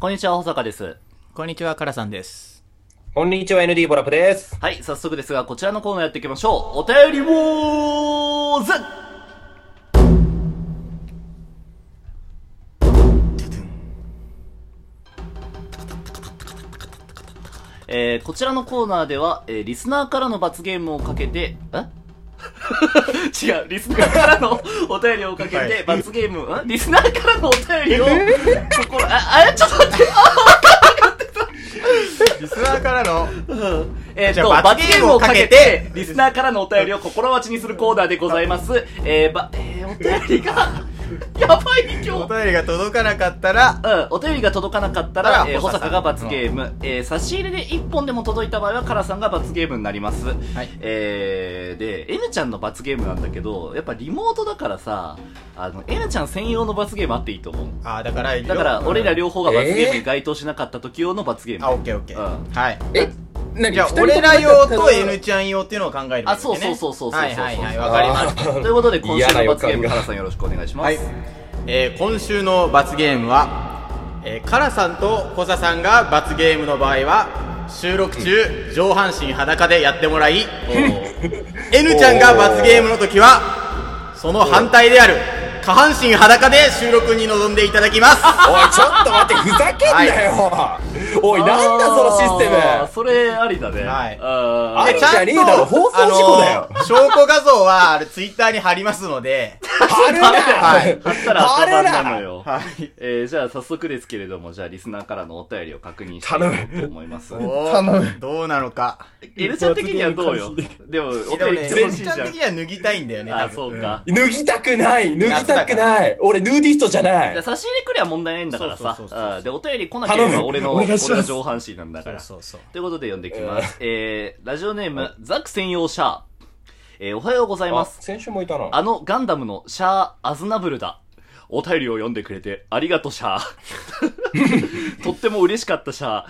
こんにちは、保坂です。こんにちは、カラさんです。こんにちは、ND ボラップです。はい、早速ですが、こちらのコーナーやっていきましょう。お便りウォーズえー、こちらのコーナーでは、えー、リスナーからの罰ゲームをかけて、え？違う、リスナーからのお便りをかけて、罰ゲーム、ん？リスナーからのお便りを、ここ、あ、あ、ちょっと待って、リスナーからの、えっ、と、じゃあ罰ゲームをかけて、リスナーからのお便りを心待ちにするコーナーでございます。えー、ば、えー、お便りが、やばい今日。お便りが届かなかったら、うん、お便りが届かなかったら、えー、保坂坂が罰ゲーム、えー、差し入れで1本でも届いた場合は、カラさんが罰ゲームになります。はいえー、で、N ちゃんの罰ゲームなんだけど、やっぱリモートだからさ、あの、N ちゃん専用の罰ゲームあっていいと思う。あーだから、だから、俺ら両両方が罰ゲームに該当しなかった時用の罰ゲーム。あ、オッケーオッケー。うんはい。え、何じゃあ、二人とも俺ら用と N ちゃん用っていうのを考えるあ、そうそうそうそうそうそう。はいはいはい、わかりました。ということで、今週の罰ゲーム、感がカラさんよろしくお願いします。はい。えー、今週の罰ゲームは、えー、カラさんとコサさんが罰ゲームの場合は、収録中、上半身裸でやってもらい、N ちゃんが罰ゲームの時は、その反対である、下半身裸で収録に臨んでいただきます。おい、ちょっと待って、ふざけんなよ、おい、なんだそのシステムあーそれありだね。はいあーあるじゃねえだろ放送事故だよあのー証拠画像は、あれ、ツイッターに貼りますので、貼るなはい貼ったら貼るなのよ。はい。えー、じゃあ早速ですけれども、じゃあリスナーからのお便りを確認してい頼むこうと思います。おーどうなのか。エルちゃん的にはどうよ？でも、お便りね、来てほしいじゃん全ちゃん的。には脱ぎたいんだよね、あ、そうか。。脱ぎたくない脱ぎたくない俺、ヌーディストじゃないじゃあ差し入れくりゃ問題ないんだからさ。で、お便り来なければ頼む俺の、いします俺の上半身なんだから。そうそうそう。ということで読んでいきます。えー、ラジオネーム、ザク専用シャー。えー、おはようございまあ、す。先週もいたな。あのガンダムのシャー・アズナブルだ。お便りを読んでくれてありがとうシャー。とっても嬉しかったシャー。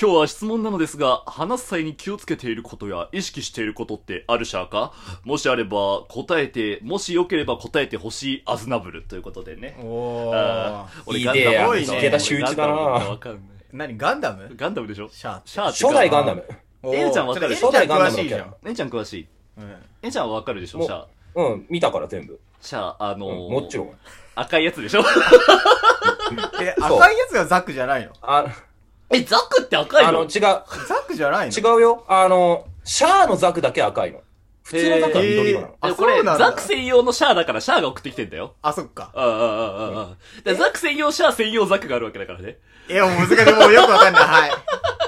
今日は質問なのですが、話す際に気をつけていることや意識していることってあるシャーか？もしあれば答えて、もしよければ答えてほしいアズナブルということでね。おあー。ーいいねガンダムすごいね池田修一だなわかんない何ガンダム？ガンダムでしょシャーシャーって初代ガンダム。おーエルちゃんわかる？ちょっとエルちゃん詳しいじゃん初代ガンダムの。えんちゃん詳しい。うんえんちゃんはわかるでしょシャー。うん、見たから全部。シャー、あのー、もちろん。赤いやつでしょ え、赤いやつがザックじゃないの？あ、え、ザクって赤いあの、の違う。ザックじゃないの？違うよ。あの、シャアのザクだけ赤いの。普通のザクは緑色なの。あでこれ、ザク専用のシャアだからシャアが送ってきてんだよ。あ、そっか。ああ、ああ、ああ。でザク専用シャア専用ザクがあるわけだからね。いや、もう難しい。もうよくわかんない。はい。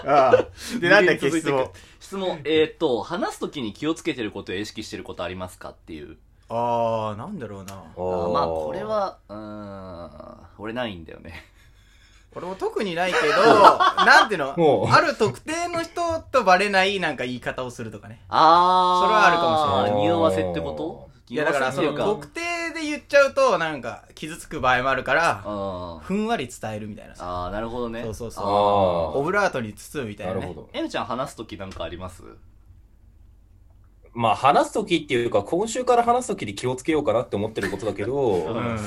ああ。で、なんだっけ、質問。質問。えーっと、話すときに気をつけてることや意識してることありますかっていう。あー、なんだろうな。あーまあ、これ。は、うーん、俺ないんだよね。俺も特にないけど、なんていうの？ある特定の人とバレないなんか言い方をするとかね。あー。それはあるかもしれない匂わせってこと？いや、だから、その、特定で言っちゃうと、なんか、傷つく場合もあるから、あふんわり伝えるみたいなさ。あー、なるほどね。そうそうそう。あオブラートに包むみたいなね。なるほど。N ちゃん話すときなんかあります？まあ、話すときっていうか、今週から話すときに気をつけようかなって思ってることだけど、うん。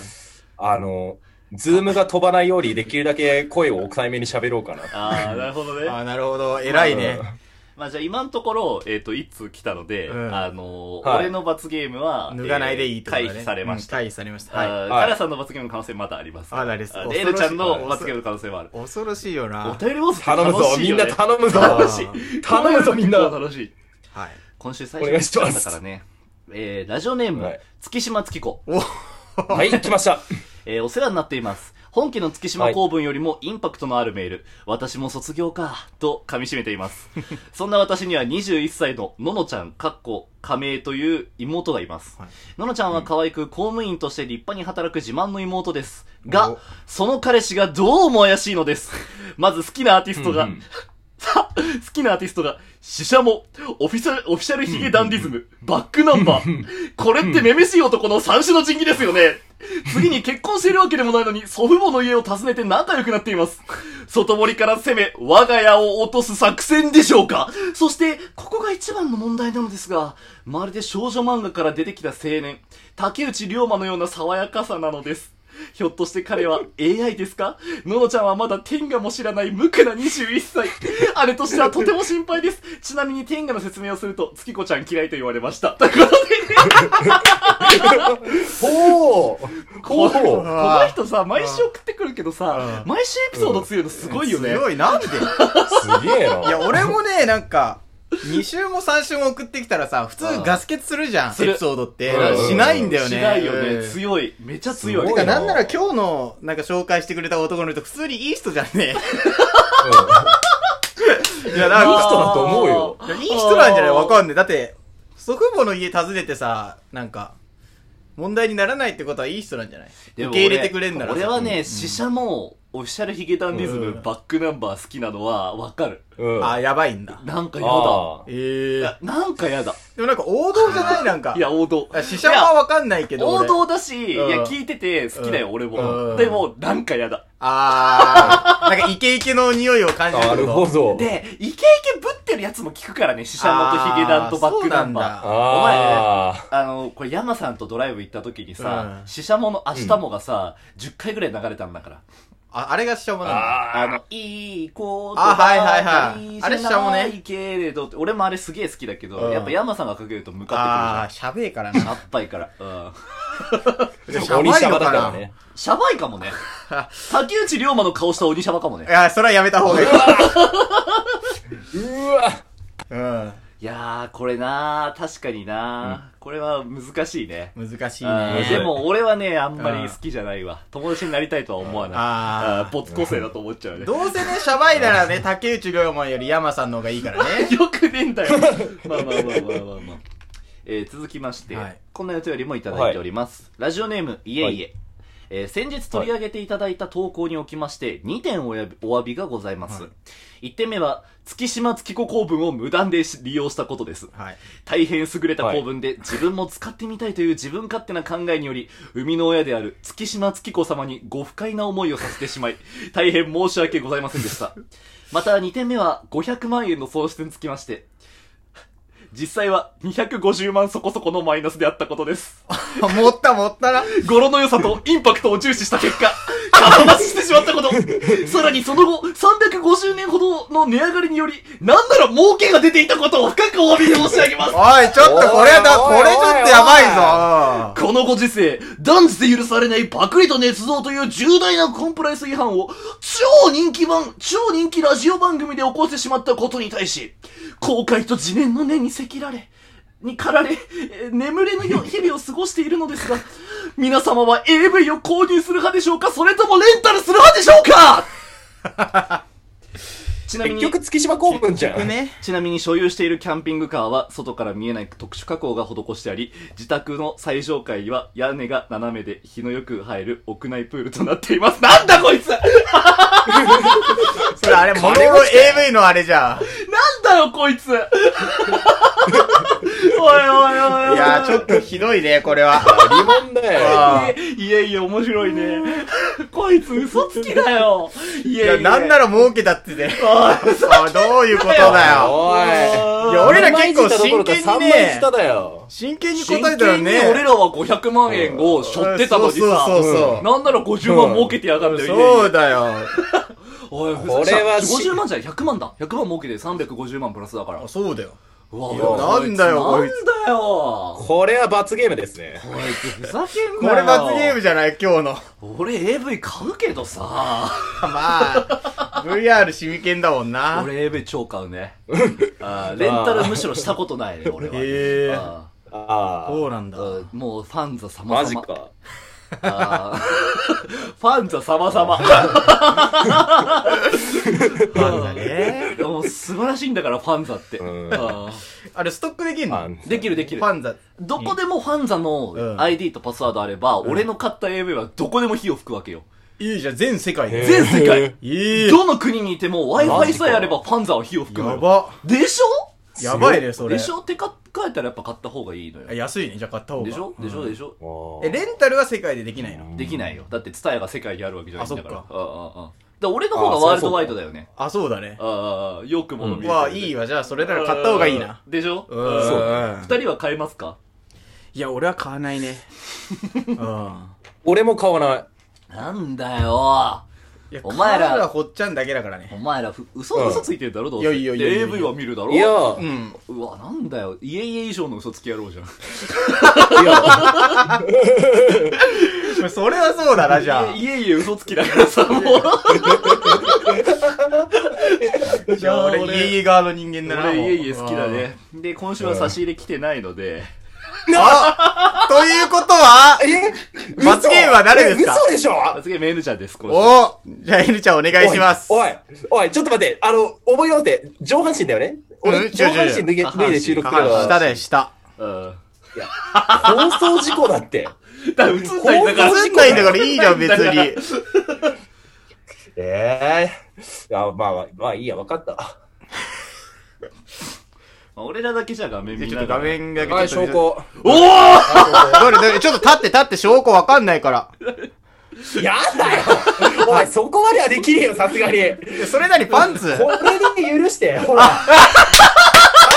あの、ズームが飛ばないようにできるだけ声を抑えめに喋ろうかな。ああ、なるほどね。あー、なるほど。偉いね。まあじゃあ今のところ、えっ、と、一通来たので、うんあのーはい俺の罰ゲームは、脱がないでいいとだね。回避されました。うん回避されました。あはい。ーはいカラさんの罰ゲームの可能性まだあります。あらですエルちゃんの罰ゲームの可能性もある。恐ろしいよな。お便りボスって頼むぞみんな頼むぞ楽しい。頼むぞみんな楽しい。はい。今週最お願いし初ますだからね。えー、ラジオネーム、はい月島月子。はい、来ました。えーお世話になっています。本家の月島公文よりもインパクトのあるメール、私も卒業か、と噛み締めています。そんな私には21歳のののちゃん、かっこ、亀井という妹がいます。はいののちゃんは可愛く公務員として立派に働く自慢の妹です。がお、その彼氏がどうも怪しいのです。まず好きなアーティストが、うんうん さ好きなアーティストが、死者も、オフィシャル、オフィシャルヒゲダンディズム、バックナンバー。これってめめしい男の三種の神器ですよね。次に結婚しているわけでもないのに、祖父母の家を訪ねて仲良くなっています。外堀から攻め、我が家を落とす作戦でしょうかそして、ここが一番の問題なのですが、まるで少女漫画から出てきた青年、竹内涼真のような爽やかさなのです。ひょっとして彼は AI ですか？ののちゃんはまだ天下も知らない無垢な21歳。あれとしてはとても心配です。ちなみに天下の説明をすると、月子ちゃん嫌いと言われました。ということで、ほうこほうこの人さ、毎週送ってくるけどさ、うん毎週エピソード強いのすごいよね。強い、なんで？すげえな。いや、俺もね、なんか、2週も3週も送ってきたらさ、普通ガス欠するじゃん、エピソードってうん。しないんだよね。しないよね。うん強い。めっちゃ強い。てか、なんなら今日の、なんか紹介してくれた男の人、普通にいい人じゃんね。いや、なんか、いい人だと思うよいやいい人なんじゃない？わかんない。だって、祖父母の家訪ねてさ、なんか、問題にならないってことはいい人なんじゃない？受け入れてくれんならさ俺はね、死者も、オフィシャルヒゲダンディズム、うんバックナンバー好きなのはわかる。うん。うん。あ、やばいんだ。なんかやだ。あええいやなんかやだ。でもなんか王道じゃないなんか。いや、王道。あ、死者はわかんないけど。王俺道だし、いうんや、聞いてて好きだよ、うん俺うも。んでも、なんかやだ。あー、なんかイケイケの匂いを感じるなるほど。で、イケイケぶってるやつも聞くからね、死者のとヒゲダンとバックナンバー。あーそうお前ねああの、これ山さんとドライブ行った時にさ、うん死者もの明日もがさ、10回ぐらい流れたんだから。あ、あれが死者もあ。なんだ。ああ。あの、いいことあはいはいはいいいあれしちゃうもんねいけれどって、俺もあれすげえ好きだけど、うんやっぱ山さんがかけると向かってしゃべえからくるじゃん。な。あっぱいから。うん。鬼シャバだからね。シャバいかもね。竹内涼真の顔した鬼シャバかもね。いや、それはやめた方がいい。うわうん。いやー、これなー、確かになー、これは難しいね。難しいね。でも、俺はね、あんまり好きじゃないわ。友達になりたいとは思わない。あーあー没個性だと思っちゃうね。どうせね、シャバいならね、竹内涼真より山さんの方がいいからね。よくねえんだよ。まあまあまあまあまあまあ。えー、続きまして、はいこんなお便りもいただいております。ラジオネーム、いえいえ。えー先日取り上げていただいた投稿におきまして、2点おやびお詫びがございます。はい1点目は、月島月子公文を無断で利用したことです。はい。大変優れた公文で、自分も使ってみたいという自分勝手な考えにより、生みの親である月島月子様にご不快な思いをさせてしまい、大変申し訳ございませんでした。また2点目は500万円の損失につきまして、実際は250万そこそこのマイナスであったことです。持った持ったな。語呂の良さとインパクトを重視した結果、型出ししてしまったこと。さらにその後、350年ほどの値上がりにより、なんなら儲けが出ていたことを深くお詫び申し上げます。おい、ちょっとこれだ、これちょっとやばいぞ。このご時世、断じて許されないパクリと捏造という重大なコンプライアンス違反を、超人気番、超人気ラジオ番組で起こしてしまったことに対し、後悔と自念の念にせきられ、に駆られ、眠れぬ日々を過ごしているのですが、皆様は AV を購入する派でしょうか？それともレンタルする派でしょうか？ちなみに、結局月島公文じゃん。ね。ちなみに所有しているキャンピングカーは外から見えない特殊加工が施してあり、自宅の最上階は屋根が斜めで日のよく入る屋内プールとなっています。なんだこいつなんそれあれ、モノロ AV のあれじゃん。だよこいつおいおいおいおい。いやー、ちょっとひどいね、これは。リモンだよ。あいやいや、面白いね。こいつ嘘つきだよ。いいや、やいや。なんなら儲けたってね。おい、あどういうことだよ。おい。いや、俺ら結構真剣に3倍ね。真剣に真答えたら剣にね。俺らは500万円を背負ってたのにさ、そうそうそうなんなら50万儲けてやがるんだよ。そうだよ。おい、これはし50万じゃない100万だ。100万儲けて350万プラスだから。あそうだよ。なんだよこいつつなんだよこれは罰ゲームですね。こいつふざけんこなよ。れ罰ゲームじゃない、今日の。俺 AV 買うけどさ。まあ、VR シミケンだもんな。俺 AV 超買うね。あーレンタルむしろしたことないね、俺は。へーああそうなんだ。もうファンザあ。様々。マジか。あーファンザ様々。ファンザね。もう素晴らしいんだから、ファンザって。うんああれ、ストックできんの？できるできるフ。ァンザ。どこでもファンザうのん ID とパスワードあれば、俺の買った AV はどこでも火を吹くわけよ。いいじゃん、全世界で。全世界へいい。どの国にいてもマ Wi-Fi さえあればファンザは火を吹くのよ。やば。でしょ？やばいね、それ。でしょ？ってか書いたらやっぱ買った方がいいのよあ。安いね、じゃあ買った方が。でしょ？でしょ？うんでしょ？え、レンタルは世界でできないの？できないよ。だって、ツタヤが世界にあるわけじゃないんだから。あそっああああだから俺の方がワールドワイドだよね。あ、そうだね。ああああよくもの見えてるまあ、いいわ。じゃあ、それなら買った方がいいな。でしょ？うんそう。二人は買えますか？いや、俺は買わないね。うん。俺も買わない。なんだよいやお前らカールはほっちゃんだけだからね。お前らふ、嘘、うん嘘ついてるだろどうせ。いやいやいやいやいやで AV は見るだろいや、うん。うわ、なんだよ。いえいえ以上の嘘つきやろうじゃん。いや、それはそうだな、じゃあ。いえいえ嘘つきだからさ、もう。じゃあ俺、俺イエイエ側の人間だな。俺、いえいえ好きだね。で、今週は差し入れ来てないので、あということはえ？罰ゲームは誰ですか？え嘘でしょ？次はメーヌちゃんです、今週。おじゃあ、N ちゃんお願いします。おい、おい、ちょっと待って、あの、覚えようって、上半身だよね？俺、うん上半身脱げ脱いで収録するのは、下だよ、下。うん。放送事故だって。だから映んないんだから。映んないんだからいいじゃん、別に。ええいや、まあまあ、まあいいや、わかった。俺らだけじゃ画面見ちょっと画ながら。面だけはい、ちょっと証拠。おーどれどれちょっと立って立って証拠わかんないから。やだよおい、そこまではできねえよ、さすがに。いやそれなりパンツこれで許して、ほら。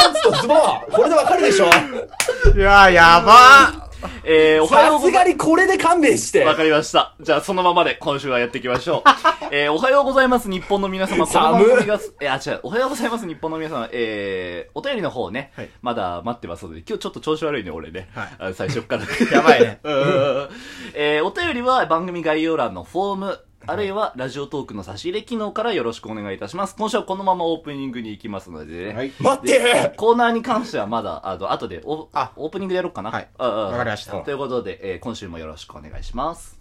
パンツとズボン、これでわかるでしょいや、やばえー、おはようさすございがにこれで勘弁して。わかりました。じゃあ、そのままで今週はやっていきましょう。えー、おはようございます、日本の皆様。この番組が、えー、あ、違う、おはようございます、日本の皆様。えー、お便りの方ね、はいまだ待ってますので、今日ちょっと調子悪いね、俺ね。はいあ最初っから。やばいね。うんえー、お便りは番組概要欄のフォーム、あるいはラジオトークの差し入れ機能からよろしくお願いいたします。今週はこのままオープニングに行きますのでね。はい。待ってコーナーに関してはまだ、あの、後で、おあオープニングでやろうかな。はいわかりましたということで、えー今週もよろしくお願いします。